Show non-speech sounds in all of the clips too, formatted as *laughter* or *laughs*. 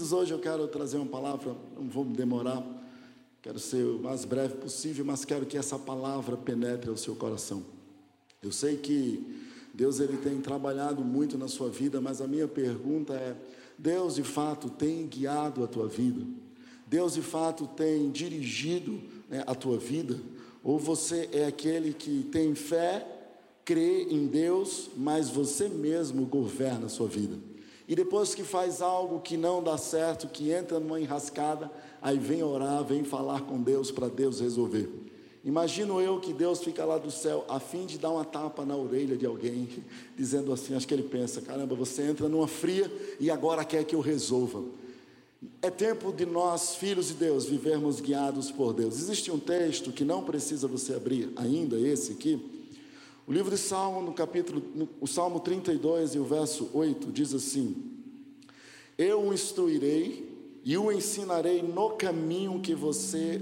Hoje eu quero trazer uma palavra, não vou me demorar, quero ser o mais breve possível, mas quero que essa palavra penetre ao seu coração. Eu sei que Deus ele tem trabalhado muito na sua vida, mas a minha pergunta é: Deus de fato tem guiado a tua vida? Deus de fato tem dirigido né, a tua vida? Ou você é aquele que tem fé, crê em Deus, mas você mesmo governa a sua vida? E depois que faz algo que não dá certo, que entra numa enrascada, aí vem orar, vem falar com Deus para Deus resolver. Imagino eu que Deus fica lá do céu a fim de dar uma tapa na orelha de alguém, *laughs* dizendo assim: acho que ele pensa, caramba, você entra numa fria e agora quer que eu resolva. É tempo de nós, filhos de Deus, vivermos guiados por Deus. Existe um texto que não precisa você abrir ainda, esse aqui, o livro de Salmo, no capítulo, no, o Salmo 32 e o verso 8 diz assim: Eu o instruirei e o ensinarei no caminho que você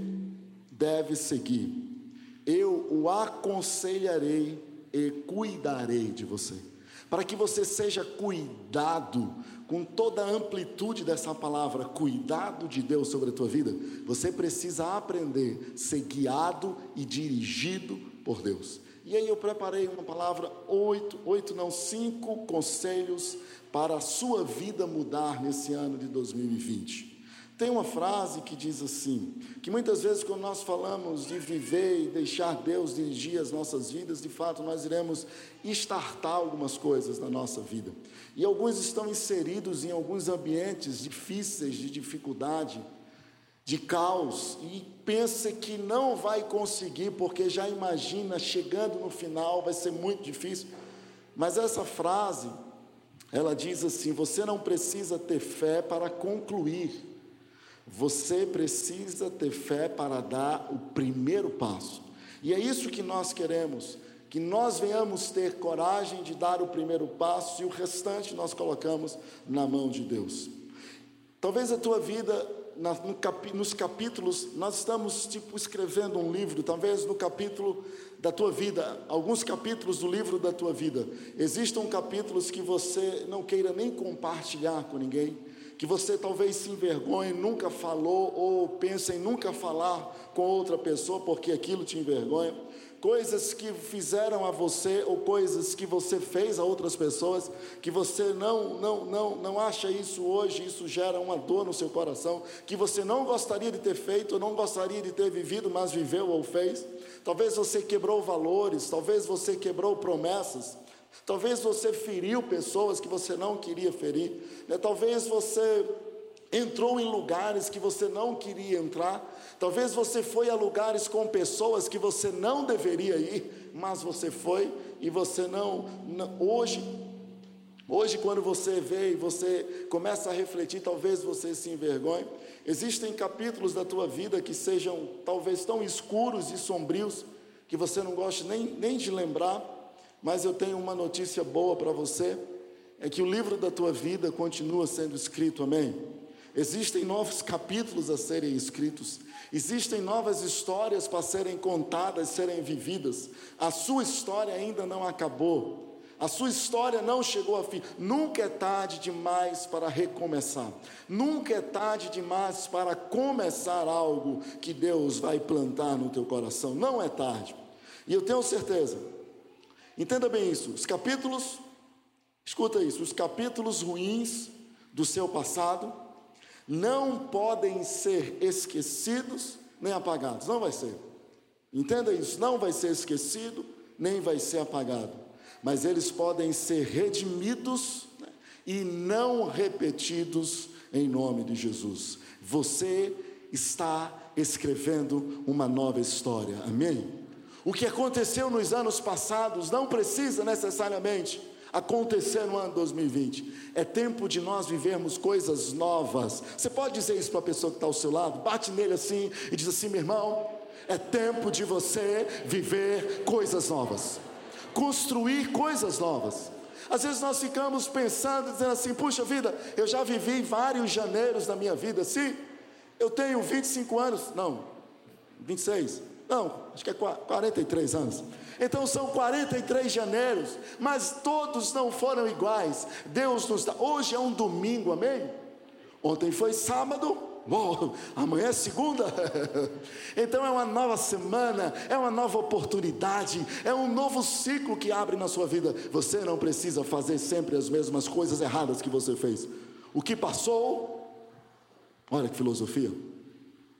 deve seguir. Eu o aconselharei e cuidarei de você. Para que você seja cuidado com toda a amplitude dessa palavra, cuidado de Deus sobre a tua vida, você precisa aprender a ser guiado e dirigido por Deus. E aí eu preparei uma palavra, oito, oito não, cinco conselhos para a sua vida mudar nesse ano de 2020. Tem uma frase que diz assim: que muitas vezes, quando nós falamos de viver e deixar Deus dirigir as nossas vidas, de fato nós iremos estartar algumas coisas na nossa vida. E alguns estão inseridos em alguns ambientes difíceis, de dificuldade, de caos e pensa que não vai conseguir, porque já imagina chegando no final vai ser muito difícil. Mas essa frase, ela diz assim: você não precisa ter fé para concluir, você precisa ter fé para dar o primeiro passo. E é isso que nós queremos, que nós venhamos ter coragem de dar o primeiro passo e o restante nós colocamos na mão de Deus. Talvez a tua vida na, no nos capítulos, nós estamos tipo escrevendo um livro, talvez no capítulo da tua vida, alguns capítulos do livro da tua vida. Existam capítulos que você não queira nem compartilhar com ninguém, que você talvez se envergonhe, nunca falou ou pensa em nunca falar com outra pessoa porque aquilo te envergonha coisas que fizeram a você ou coisas que você fez a outras pessoas, que você não, não, não, não acha isso hoje, isso gera uma dor no seu coração, que você não gostaria de ter feito, não gostaria de ter vivido, mas viveu ou fez. Talvez você quebrou valores, talvez você quebrou promessas, talvez você feriu pessoas que você não queria ferir, né? talvez você entrou em lugares que você não queria entrar, talvez você foi a lugares com pessoas que você não deveria ir, mas você foi e você não, não hoje Hoje, quando você vê e você começa a refletir, talvez você se envergonhe. Existem capítulos da tua vida que sejam talvez tão escuros e sombrios que você não goste nem, nem de lembrar, mas eu tenho uma notícia boa para você: é que o livro da tua vida continua sendo escrito, amém? Existem novos capítulos a serem escritos, existem novas histórias para serem contadas, serem vividas. A sua história ainda não acabou. A sua história não chegou ao fim. Nunca é tarde demais para recomeçar. Nunca é tarde demais para começar algo que Deus vai plantar no teu coração. Não é tarde. E eu tenho certeza. Entenda bem isso. Os capítulos, escuta isso, os capítulos ruins do seu passado não podem ser esquecidos nem apagados. Não vai ser. Entenda isso, não vai ser esquecido nem vai ser apagado. Mas eles podem ser redimidos né, e não repetidos em nome de Jesus. Você está escrevendo uma nova história. Amém? O que aconteceu nos anos passados não precisa necessariamente acontecer no ano 2020. É tempo de nós vivermos coisas novas. Você pode dizer isso para a pessoa que está ao seu lado? Bate nele assim e diz assim: meu irmão, é tempo de você viver coisas novas, construir coisas novas. Às vezes nós ficamos pensando, dizendo assim: puxa vida, eu já vivi vários janeiros na minha vida, sim. Eu tenho 25 anos, não, 26, não, acho que é 43 anos. Então são 43 janeiros, mas todos não foram iguais. Deus nos dá. Hoje é um domingo, amém? Ontem foi sábado, Uou, *laughs* amanhã é segunda. *laughs* então é uma nova semana, é uma nova oportunidade, é um novo ciclo que abre na sua vida. Você não precisa fazer sempre as mesmas coisas erradas que você fez. O que passou, olha que filosofia.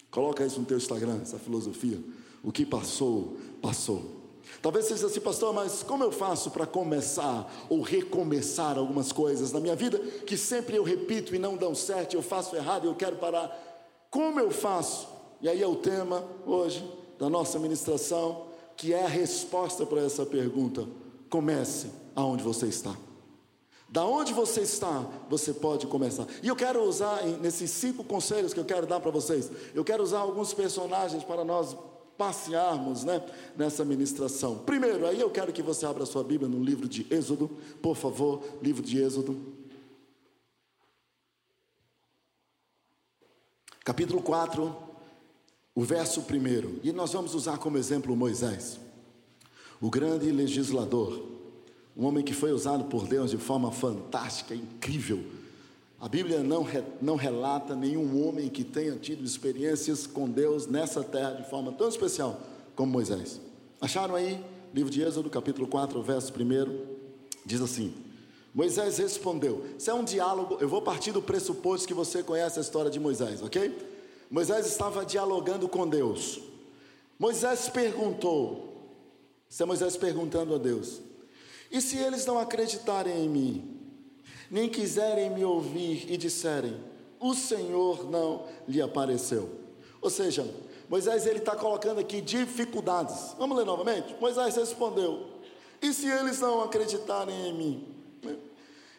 Coloca isso no teu Instagram, essa filosofia. O que passou, passou. Talvez você diga assim, pastor, mas como eu faço para começar ou recomeçar algumas coisas na minha vida que sempre eu repito e não dão certo, eu faço errado e eu quero parar? Como eu faço? E aí é o tema hoje da nossa ministração, que é a resposta para essa pergunta. Comece aonde você está. Da onde você está, você pode começar. E eu quero usar, nesses cinco conselhos que eu quero dar para vocês, eu quero usar alguns personagens para nós passearmos né, nessa ministração. Primeiro, aí eu quero que você abra sua Bíblia no livro de Êxodo, por favor, livro de Êxodo. Capítulo 4, o verso 1. E nós vamos usar como exemplo Moisés, o grande legislador, um homem que foi usado por Deus de forma fantástica, incrível a Bíblia não, não relata nenhum homem que tenha tido experiências com Deus nessa terra de forma tão especial como Moisés. Acharam aí? Livro de Êxodo, capítulo 4, verso 1, diz assim: Moisés respondeu. Isso é um diálogo, eu vou partir do pressuposto que você conhece a história de Moisés, ok? Moisés estava dialogando com Deus. Moisés perguntou, isso é Moisés perguntando a Deus: E se eles não acreditarem em mim? Nem quiserem me ouvir e disserem: O Senhor não lhe apareceu. Ou seja, Moisés ele está colocando aqui dificuldades. Vamos ler novamente? Moisés respondeu: E se eles não acreditarem em mim?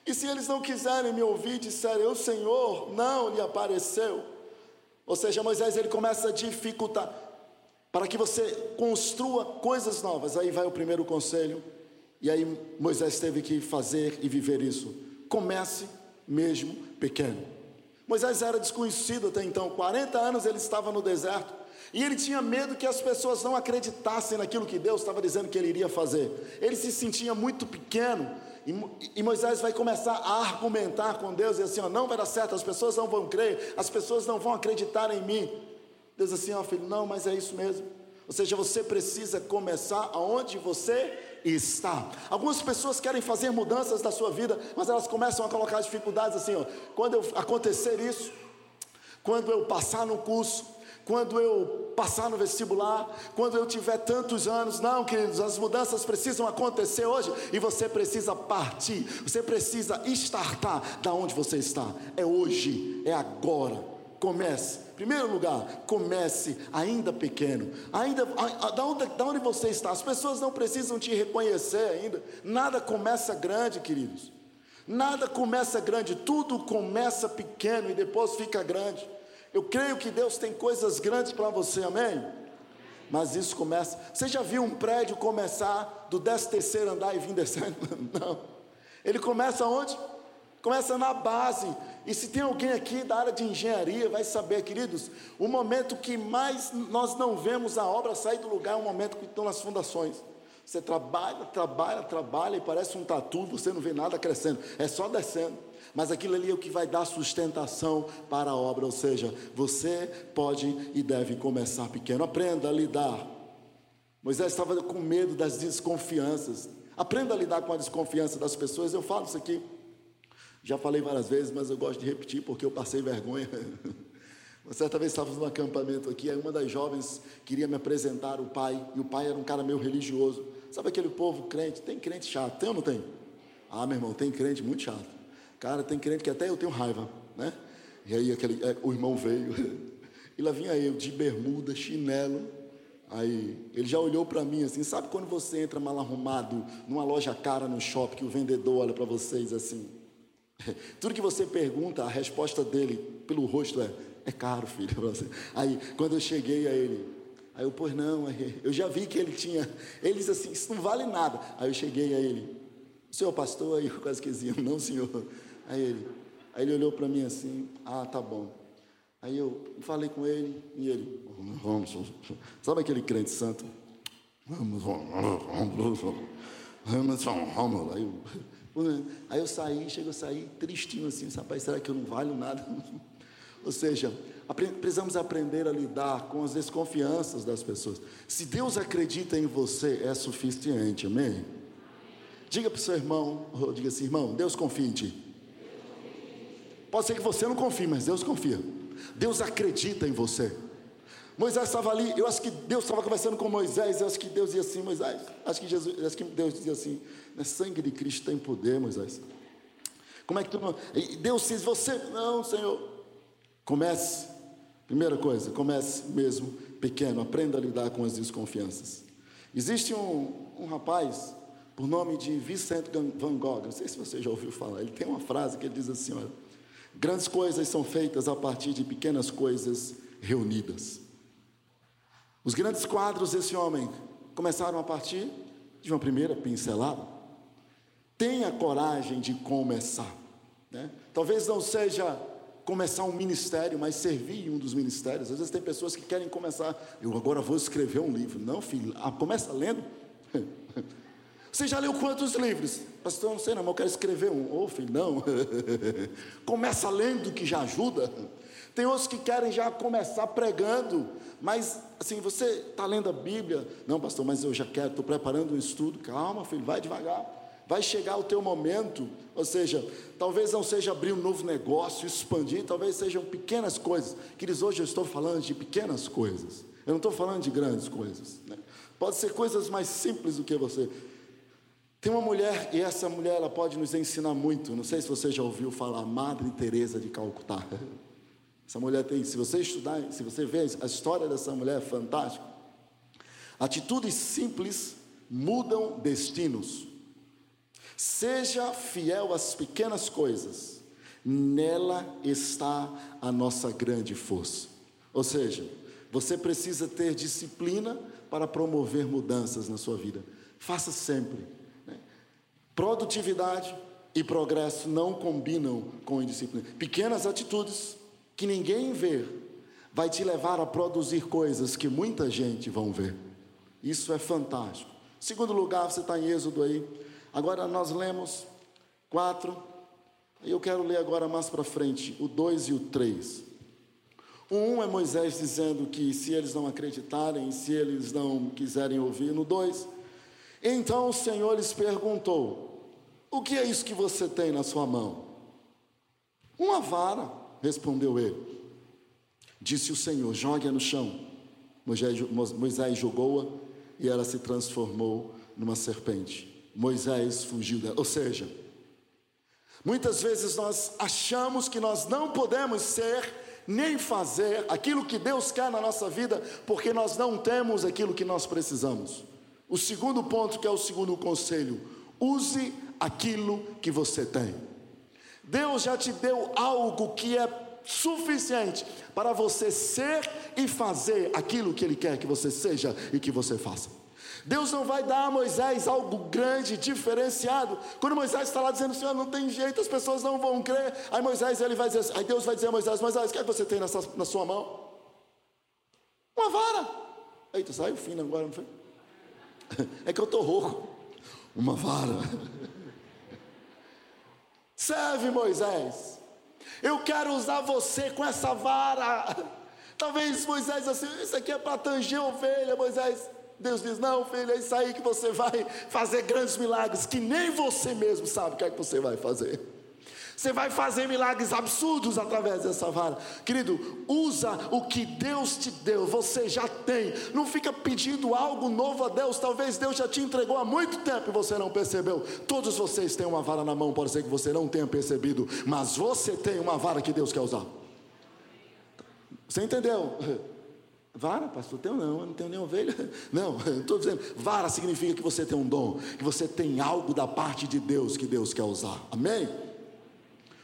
E se eles não quiserem me ouvir e disserem: O Senhor não lhe apareceu? Ou seja, Moisés ele começa a dificultar para que você construa coisas novas. Aí vai o primeiro conselho. E aí Moisés teve que fazer e viver isso comece mesmo pequeno. Moisés era desconhecido até então, 40 anos ele estava no deserto, e ele tinha medo que as pessoas não acreditassem naquilo que Deus estava dizendo que ele iria fazer. Ele se sentia muito pequeno, e, Moisés vai começar a argumentar com Deus e assim: ó, não vai dar certo, as pessoas não vão crer, as pessoas não vão acreditar em mim. Deus assim, ó filho, não, mas é isso mesmo. Ou seja, você precisa começar aonde você está. Algumas pessoas querem fazer mudanças na sua vida, mas elas começam a colocar dificuldades assim, ó. Quando eu acontecer isso, quando eu passar no curso, quando eu passar no vestibular, quando eu tiver tantos anos. Não, queridos, as mudanças precisam acontecer hoje e você precisa partir, você precisa estartar da onde você está. É hoje, é agora. Comece Primeiro lugar, comece ainda pequeno. Ainda da onde, da onde você está? As pessoas não precisam te reconhecer ainda. Nada começa grande, queridos. Nada começa grande, tudo começa pequeno e depois fica grande. Eu creio que Deus tem coisas grandes para você, amém? Mas isso começa. Você já viu um prédio começar do 13 terceiro andar e vir descendo? *laughs* Não. Ele começa onde? Começa na base. E se tem alguém aqui da área de engenharia, vai saber, queridos, o momento que mais nós não vemos a obra sair do lugar é o momento que estão nas fundações. Você trabalha, trabalha, trabalha e parece um tatu, você não vê nada crescendo, é só descendo. Mas aquilo ali é o que vai dar sustentação para a obra, ou seja, você pode e deve começar pequeno. Aprenda a lidar. Moisés estava com medo das desconfianças. Aprenda a lidar com a desconfiança das pessoas. Eu falo isso aqui já falei várias vezes, mas eu gosto de repetir porque eu passei vergonha. *laughs* Uma certa vez estávamos num acampamento aqui, aí uma das jovens queria me apresentar o pai, e o pai era um cara meio religioso. Sabe aquele povo crente? Tem crente chato, tem ou não tem? Ah, meu irmão, tem crente muito chato. Cara, tem crente que até eu tenho raiva, né? E aí aquele, é, o irmão veio, *laughs* e lá vinha eu, de bermuda, chinelo. Aí ele já olhou para mim assim, sabe quando você entra mal arrumado numa loja cara no shopping, que o vendedor olha para vocês assim, *laughs* tudo que você pergunta, a resposta dele pelo rosto é: é caro, filho. Aí, quando eu cheguei a ele, aí eu, pois não, *laughs* eu já vi que ele tinha. Ele disse assim: Isso não vale nada. Aí eu cheguei a ele: Senhor pastor? Aí eu quase que dizia: Não, senhor. Aí ele, aí ele olhou para mim assim: Ah, tá bom. Aí eu falei com ele e ele: Vamos, sabe aquele crente santo? Vamos, vamos, vamos, vamos, vamos. Aí eu, Aí eu saí, chego a sair tristinho assim, rapaz, será que eu não valho nada? *laughs* Ou seja, precisamos aprender a lidar com as desconfianças das pessoas. Se Deus acredita em você, é suficiente, amém? Diga para o seu irmão, diga assim, irmão, Deus confia em ti. Pode ser que você não confie, mas Deus confia. Deus acredita em você. Moisés estava ali, eu acho que Deus estava conversando com Moisés, eu acho que Deus dizia assim, Moisés, acho que, Jesus, acho que Deus dizia assim, né, sangue de Cristo tem poder, Moisés. Como é que tu não. Deus diz, você, não, Senhor. Comece, primeira coisa, comece mesmo pequeno, aprenda a lidar com as desconfianças. Existe um, um rapaz, por nome de Vincent Van Gogh, não sei se você já ouviu falar, ele tem uma frase que ele diz assim: olha, grandes coisas são feitas a partir de pequenas coisas reunidas. Os grandes quadros desse homem começaram a partir de uma primeira pincelada. Tenha coragem de começar. Né? Talvez não seja começar um ministério, mas servir em um dos ministérios. Às vezes tem pessoas que querem começar, eu agora vou escrever um livro. Não, filho, ah, começa lendo. *laughs* Você já leu quantos livros? Pastor, não sei não, mas eu quero escrever um. Ô oh, filho, não. *laughs* começa lendo que já ajuda. Tem outros que querem já começar pregando, mas assim, você está lendo a Bíblia? Não, pastor, mas eu já quero, estou preparando um estudo. Calma, filho, vai devagar. Vai chegar o teu momento, ou seja, talvez não seja abrir um novo negócio, expandir, talvez sejam pequenas coisas. Queridos, hoje eu estou falando de pequenas coisas. Eu não estou falando de grandes coisas. Né? Pode ser coisas mais simples do que você. Tem uma mulher, e essa mulher ela pode nos ensinar muito. Não sei se você já ouviu falar, Madre Teresa de Calcutá. *laughs* Essa mulher tem, se você estudar, se você ver a história dessa mulher é fantástica. Atitudes simples mudam destinos. Seja fiel às pequenas coisas, nela está a nossa grande força. Ou seja, você precisa ter disciplina para promover mudanças na sua vida. Faça sempre. Né? Produtividade e progresso não combinam com indisciplina. Pequenas atitudes que ninguém vê, vai te levar a produzir coisas que muita gente vão ver. Isso é fantástico. Segundo lugar, você está em Êxodo aí. Agora nós lemos quatro. Eu quero ler agora mais para frente, o 2 e o 3. O 1 um é Moisés dizendo que se eles não acreditarem, se eles não quiserem ouvir. No 2, então o Senhor lhes perguntou: O que é isso que você tem na sua mão? Uma vara respondeu ele. Disse o Senhor: jogue-a no chão. Moisés jogou-a e ela se transformou numa serpente. Moisés fugiu dela. Ou seja, muitas vezes nós achamos que nós não podemos ser nem fazer aquilo que Deus quer na nossa vida, porque nós não temos aquilo que nós precisamos. O segundo ponto, que é o segundo conselho, use aquilo que você tem. Deus já te deu algo que é suficiente para você ser e fazer aquilo que Ele quer que você seja e que você faça. Deus não vai dar a Moisés algo grande, diferenciado. Quando Moisés está lá dizendo, Senhor, não tem jeito, as pessoas não vão crer. Aí Moisés ele vai dizer, assim, aí Deus vai dizer a Moisés, Moisés, o que, é que você tem nessa, na sua mão? Uma vara. Eita, saiu fino agora, não foi? *laughs* É que eu estou rouco. Uma vara. Serve, Moisés. Eu quero usar você com essa vara. Talvez Moisés assim, isso aqui é para tanger ovelha, Moisés. Deus diz: Não, filho, é isso aí que você vai fazer grandes milagres, que nem você mesmo sabe o que é que você vai fazer. Você vai fazer milagres absurdos através dessa vara. Querido, usa o que Deus te deu, você já tem. Não fica pedindo algo novo a Deus. Talvez Deus já te entregou há muito tempo e você não percebeu. Todos vocês têm uma vara na mão, pode ser que você não tenha percebido, mas você tem uma vara que Deus quer usar. Você entendeu? *laughs* Vara, pastor, tenho não, eu não tenho nem ovelha. *laughs* Não, *laughs* estou dizendo, vara significa que você tem um dom, que você tem algo da parte de Deus que Deus quer usar. Amém?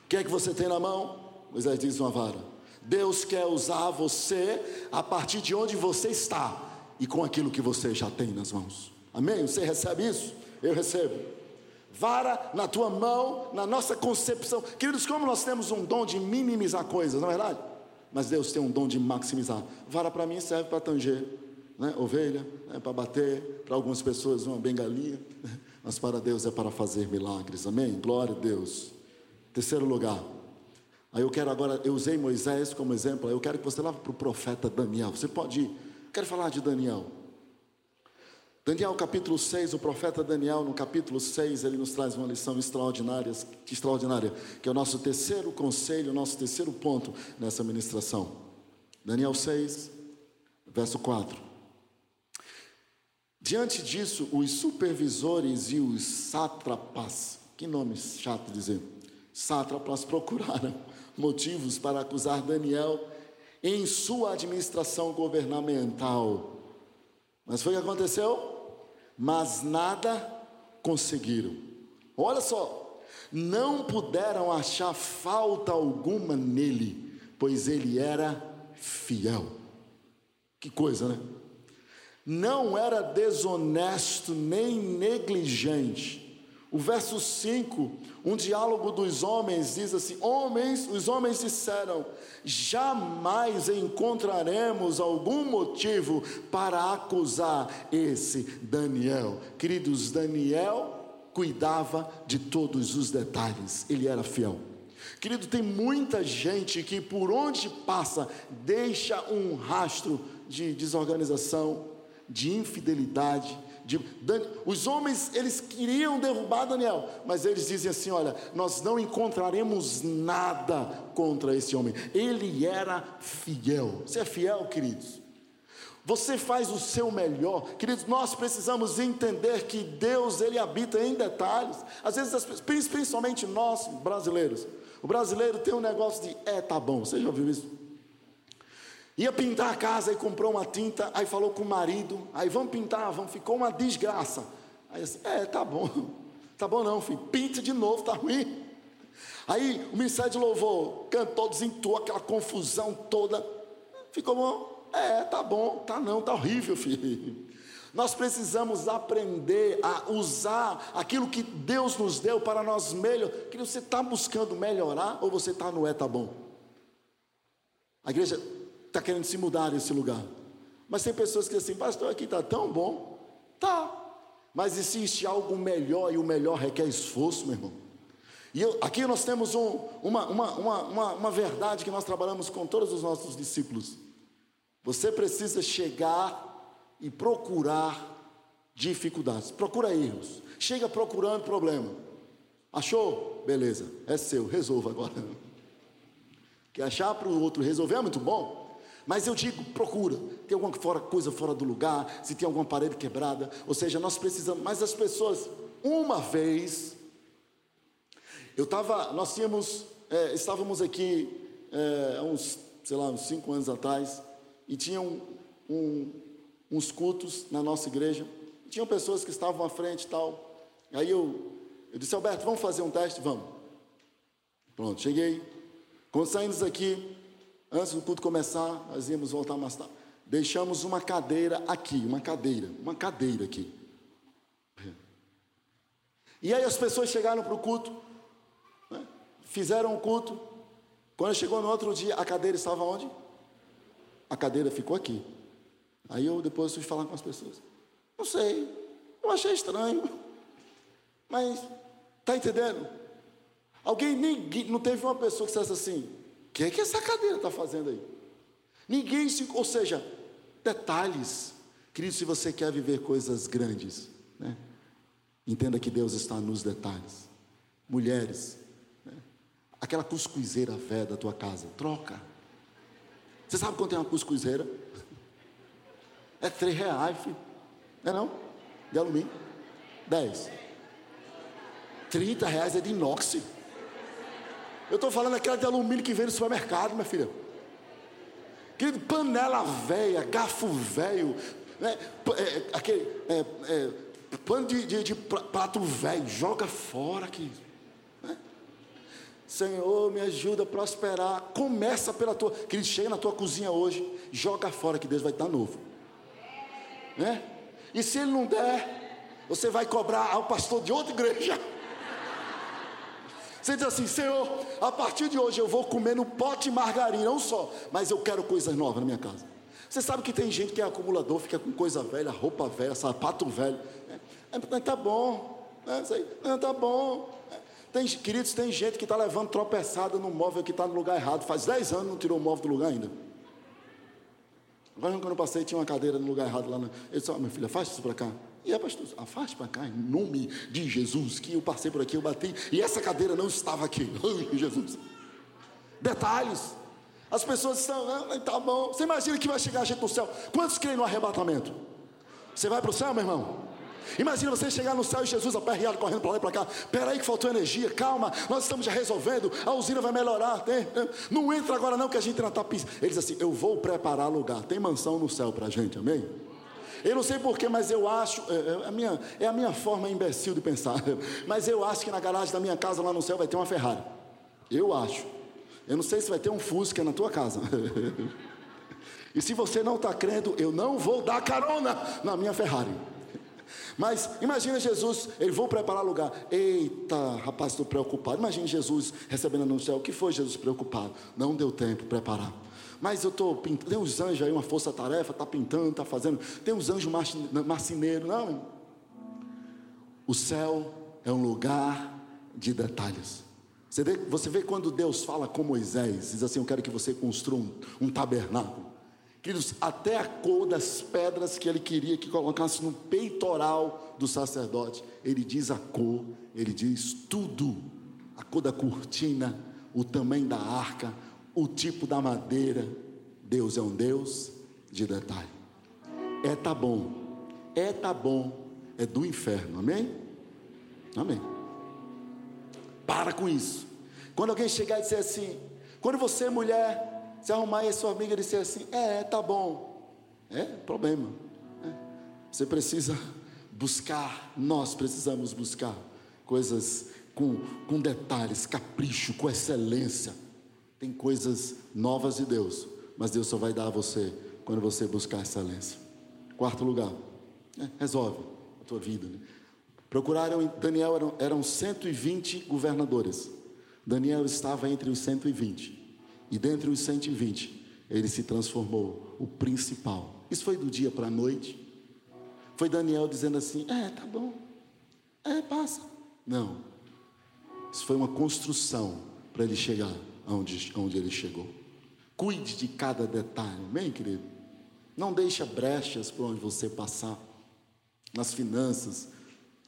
O que é que você tem na mão? Moisés diz uma vara. Deus quer usar você a partir de onde você está e com aquilo que você já tem nas mãos. Amém? Você recebe isso? Eu recebo. Vara na tua mão, na nossa concepção. Queridos, como nós temos um dom de minimizar coisas, não é verdade? Mas Deus tem um dom de maximizar. Vara para mim serve para tanger, né? ovelha, né? para bater, para algumas pessoas uma bengalinha. *laughs* mas para Deus é para fazer milagres, amém? Glória a Deus. Terceiro lugar, aí eu quero agora, eu usei Moisés como exemplo, eu quero que você leve para o profeta Daniel, você pode ir, eu quero falar de Daniel. Daniel capítulo 6, o profeta Daniel, no capítulo 6, ele nos traz uma lição extraordinária, extraordinária, que é o nosso terceiro conselho, o nosso terceiro ponto nessa ministração. Daniel 6, verso 4. Diante disso, os supervisores e os sátrapas, que nome chato dizer, sátrapas procuraram *laughs* motivos para acusar Daniel em sua administração governamental. Mas foi o que aconteceu? mas nada conseguiram. Olha só, não puderam achar falta alguma nele, pois ele era fiel. Que coisa, né? Não era desonesto nem negligente. O verso 5, um diálogo dos homens diz assim: Homens, os homens disseram: jamais encontraremos algum motivo para acusar esse Daniel. Queridos, Daniel cuidava de todos os detalhes, ele era fiel. Querido, tem muita gente que por onde passa deixa um rastro de desorganização, de infidelidade, de, os homens, eles queriam derrubar Daniel, mas eles dizem assim: olha, nós não encontraremos nada contra esse homem. Ele era fiel. Você é fiel, queridos? Você faz o seu melhor, queridos. Nós precisamos entender que Deus ele habita em detalhes. Às vezes, principalmente nós brasileiros, o brasileiro tem um negócio de é tá bom. Você já ouviu isso? Ia pintar a casa e comprou uma tinta, aí falou com o marido, aí vamos pintar, vamos, ficou uma desgraça. Aí assim, é, tá bom, *laughs* tá bom não, filho, pinte de novo, tá ruim. Aí o ministério de louvor cantou, desentuou aquela confusão toda, ficou bom, é, tá bom, tá não, tá horrível, filho. *laughs* Nós precisamos aprender a usar aquilo que Deus nos deu para nós melhor. Que você está buscando melhorar ou você está no é tá bom? A igreja está querendo se mudar nesse lugar. Mas tem pessoas que dizem assim, pastor, aqui está tão bom. Tá. Mas existe algo melhor e o melhor requer esforço, meu irmão. E eu, aqui nós temos um, uma, uma, uma, uma, uma verdade que nós trabalhamos com todos os nossos discípulos. Você precisa chegar e procurar dificuldades, procura erros. Chega procurando problema. Achou? Beleza, é seu, resolva agora. *laughs* Quer achar para o outro resolver é muito bom. Mas eu digo, procura. Tem alguma coisa fora do lugar, se tem alguma parede quebrada. Ou seja, nós precisamos. Mas as pessoas, uma vez, eu estava, nós tínhamos, é, estávamos aqui é, uns, sei lá, uns cinco anos atrás, e tinham um, uns cultos na nossa igreja. Tinham pessoas que estavam à frente e tal. Aí eu, eu disse, Alberto, vamos fazer um teste? Vamos. Pronto, cheguei. Quando saímos aqui, Antes do culto começar, nós íamos voltar mais tarde. Deixamos uma cadeira aqui, uma cadeira, uma cadeira aqui. E aí as pessoas chegaram para o culto, né? fizeram o culto. Quando chegou no outro dia, a cadeira estava onde? A cadeira ficou aqui. Aí eu depois fui falar com as pessoas. Não sei, eu achei estranho. Mas, tá entendendo? Alguém, ninguém, não teve uma pessoa que dissesse assim, que é que essa cadeira está fazendo aí? Ninguém se. Ou seja, detalhes. Querido, se você quer viver coisas grandes, né? entenda que Deus está nos detalhes. Mulheres, né? aquela cuscuzeira velha da tua casa, troca. Você sabe quanto é uma cuscuzeira? É três reais, filho. Não é não? De alumínio. Dez. Trinta reais é de inox. Eu estou falando aquela de alumínio que vem no supermercado, minha filha. Querido, panela velha, garfo velho, né? É, aquele é, é, pano de, de, de, prato velho, joga fora aqui. Né? Senhor, me ajuda a prosperar. Começa pela tua. Querido, chega na tua cozinha hoje, joga fora que Deus vai te dar novo. Né? E se ele não der, você vai cobrar ao pastor de outra igreja. Você diz assim: Senhor, a partir de hoje eu vou comer no pote margarina, não só, mas eu quero coisas novas na minha casa. Você sabe que tem gente que é acumulador, fica com coisa velha, roupa velha, sapato velho. É, é, tá bom, É, isso aí. Não, tá bom. Tem, queridos, tem gente que está levando tropeçada no móvel que está no lugar errado. Faz 10 anos não tirou o móvel do lugar ainda. Agora, quando eu passei, tinha uma cadeira no lugar errado lá. No... Ele disse: oh, minha filha, faz isso para cá. E a pastor, afaste para cá, em nome de Jesus, que eu passei por aqui, eu bati, e essa cadeira não estava aqui. *laughs* Jesus. Detalhes. As pessoas estão, ah, tá bom. Você imagina que vai chegar a gente no céu. Quantos creem no arrebatamento? Você vai para o céu, meu irmão? Imagina você chegar no céu e Jesus aperreado correndo para lá e para cá. Espera aí que faltou energia, calma, nós estamos já resolvendo, a usina vai melhorar. Tem, não entra agora não que a gente ainda está pisando. Ele diz assim, eu vou preparar lugar, tem mansão no céu para a gente, amém? Eu não sei porquê, mas eu acho, é, é, a minha, é a minha forma imbecil de pensar, *laughs* mas eu acho que na garagem da minha casa lá no céu vai ter uma Ferrari. Eu acho. Eu não sei se vai ter um Fusca na tua casa. *laughs* e se você não está crendo, eu não vou dar carona na minha Ferrari. Mas imagina Jesus, ele vou preparar lugar. Eita, rapaz, estou preocupado. Imagina Jesus recebendo no céu. O que foi Jesus preocupado? Não deu tempo para preparar. Mas eu estou pintando. Tem uns anjos aí, uma força-tarefa, está pintando, está fazendo. Tem uns anjos marceneiros. Não. O céu é um lugar de detalhes. Você vê, você vê quando Deus fala com Moisés, diz assim: Eu quero que você construa um, um tabernáculo. Queridos, até a cor das pedras que ele queria que colocasse no peitoral do sacerdote, ele diz a cor, ele diz tudo: a cor da cortina, o tamanho da arca, o tipo da madeira. Deus é um Deus de detalhe. É tá bom, é tá bom, é do inferno, amém? Amém. Para com isso. Quando alguém chegar e dizer assim, quando você, mulher, se arrumar e a sua amiga disser assim: É, tá bom. É problema. É. Você precisa buscar, nós precisamos buscar coisas com, com detalhes, capricho, com excelência. Tem coisas novas de Deus, mas Deus só vai dar a você quando você buscar excelência. Quarto lugar, é, resolve a tua vida. Né? Procuraram, Daniel eram, eram 120 governadores. Daniel estava entre os 120. E dentre os 120, ele se transformou o principal. Isso foi do dia para a noite. Foi Daniel dizendo assim: É, tá bom. É, passa. Não. Isso foi uma construção para ele chegar onde, onde ele chegou. Cuide de cada detalhe, bem, querido? Não deixe brechas por onde você passar. Nas finanças,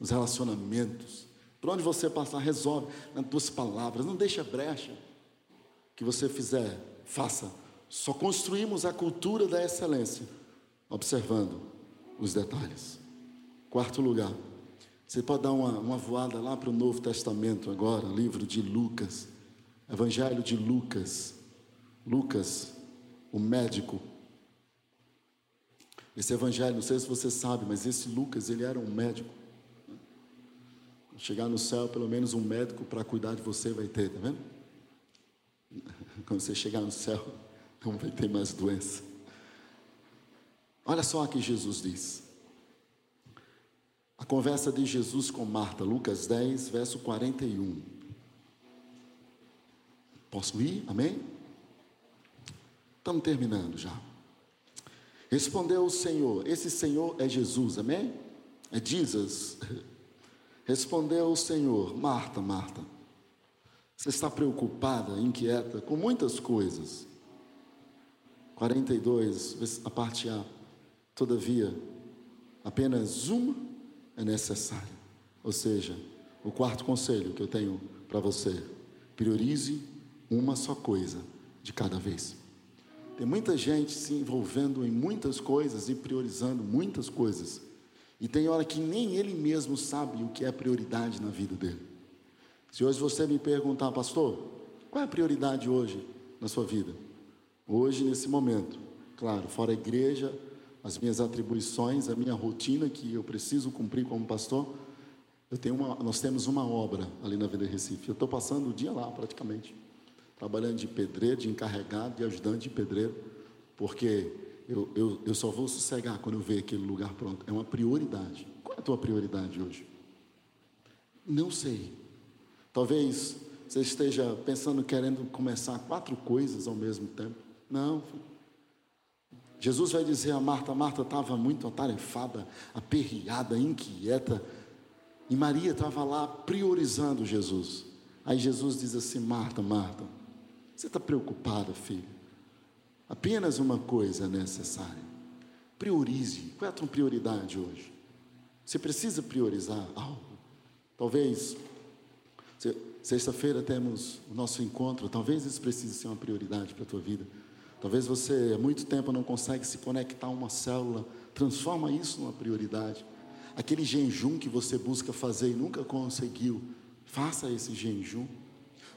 nos relacionamentos. Por onde você passar, resolve nas tuas palavras. Não deixe brecha que você fizer, faça. Só construímos a cultura da excelência, observando os detalhes. Quarto lugar, você pode dar uma, uma voada lá para o Novo Testamento agora, livro de Lucas, Evangelho de Lucas. Lucas, o médico. Esse evangelho, não sei se você sabe, mas esse Lucas, ele era um médico. Chegar no céu, pelo menos um médico para cuidar de você vai ter, tá vendo? *laughs* Quando você chegar no céu, não vai ter mais doença. Olha só o que Jesus diz. A conversa de Jesus com Marta, Lucas 10, verso 41. Posso ir? Amém? Estamos terminando já. Respondeu o Senhor, esse Senhor é Jesus, amém? É Jesus. *laughs* Respondeu o Senhor, Marta, Marta. Você está preocupada, inquieta com muitas coisas. 42, a parte A. Todavia, apenas uma é necessária. Ou seja, o quarto conselho que eu tenho para você: priorize uma só coisa de cada vez. Tem muita gente se envolvendo em muitas coisas e priorizando muitas coisas. E tem hora que nem ele mesmo sabe o que é prioridade na vida dele. Se hoje você me perguntar, pastor, qual é a prioridade hoje na sua vida? Hoje, nesse momento, claro, fora a igreja, as minhas atribuições, a minha rotina que eu preciso cumprir como pastor, eu tenho uma, nós temos uma obra ali na Vida Recife. Eu estou passando o dia lá praticamente, trabalhando de pedreiro, de encarregado, de ajudante de pedreiro, porque eu, eu, eu só vou sossegar quando eu ver aquele lugar pronto. É uma prioridade. Qual é a tua prioridade hoje? Não sei. Talvez você esteja pensando, querendo começar quatro coisas ao mesmo tempo. Não. Jesus vai dizer a Marta: Marta estava muito atarefada, aperreada, inquieta. E Maria estava lá priorizando Jesus. Aí Jesus diz assim: Marta, Marta, você está preocupada, filha? Apenas uma coisa é necessária. Priorize. Qual é a tua prioridade hoje? Você precisa priorizar algo. Talvez, sexta-feira temos o nosso encontro, talvez isso precise ser uma prioridade para a tua vida. Talvez você há muito tempo não consegue se conectar a uma célula. Transforma isso numa prioridade. Aquele jejum que você busca fazer e nunca conseguiu, faça esse jejum.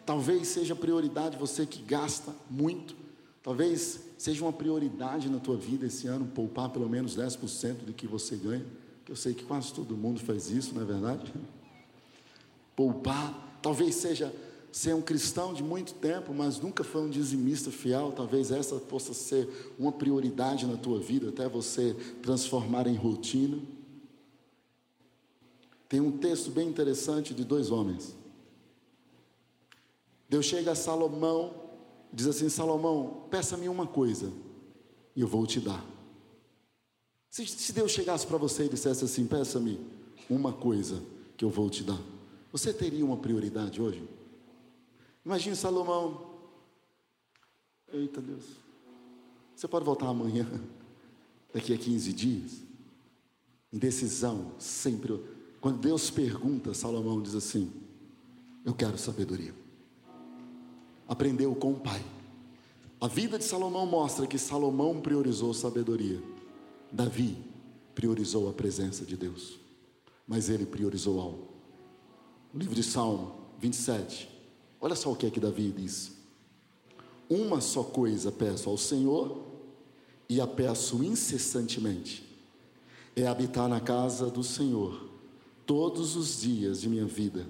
Talvez seja prioridade você que gasta muito. Talvez seja uma prioridade na tua vida esse ano poupar pelo menos 10% do que você ganha. Que eu sei que quase todo mundo faz isso, não é verdade? *laughs* Poupar. Talvez seja ser um cristão de muito tempo, mas nunca foi um dizimista fiel, talvez essa possa ser uma prioridade na tua vida, até você transformar em rotina. Tem um texto bem interessante de dois homens. Deus chega a Salomão, diz assim: Salomão, peça-me uma coisa, e eu vou te dar. Se, se Deus chegasse para você e dissesse assim: peça-me uma coisa, que eu vou te dar, você teria uma prioridade hoje? Imagine Salomão. Eita Deus. Você pode voltar amanhã, *laughs* daqui a 15 dias? Indecisão, sempre. Quando Deus pergunta, Salomão diz assim: Eu quero sabedoria. Aprendeu com o pai. A vida de Salomão mostra que Salomão priorizou sabedoria. Davi priorizou a presença de Deus. Mas ele priorizou algo. O livro de Salmo 27, Olha só o que é que Davi diz: Uma só coisa peço ao Senhor, e a peço incessantemente, é habitar na casa do Senhor todos os dias de minha vida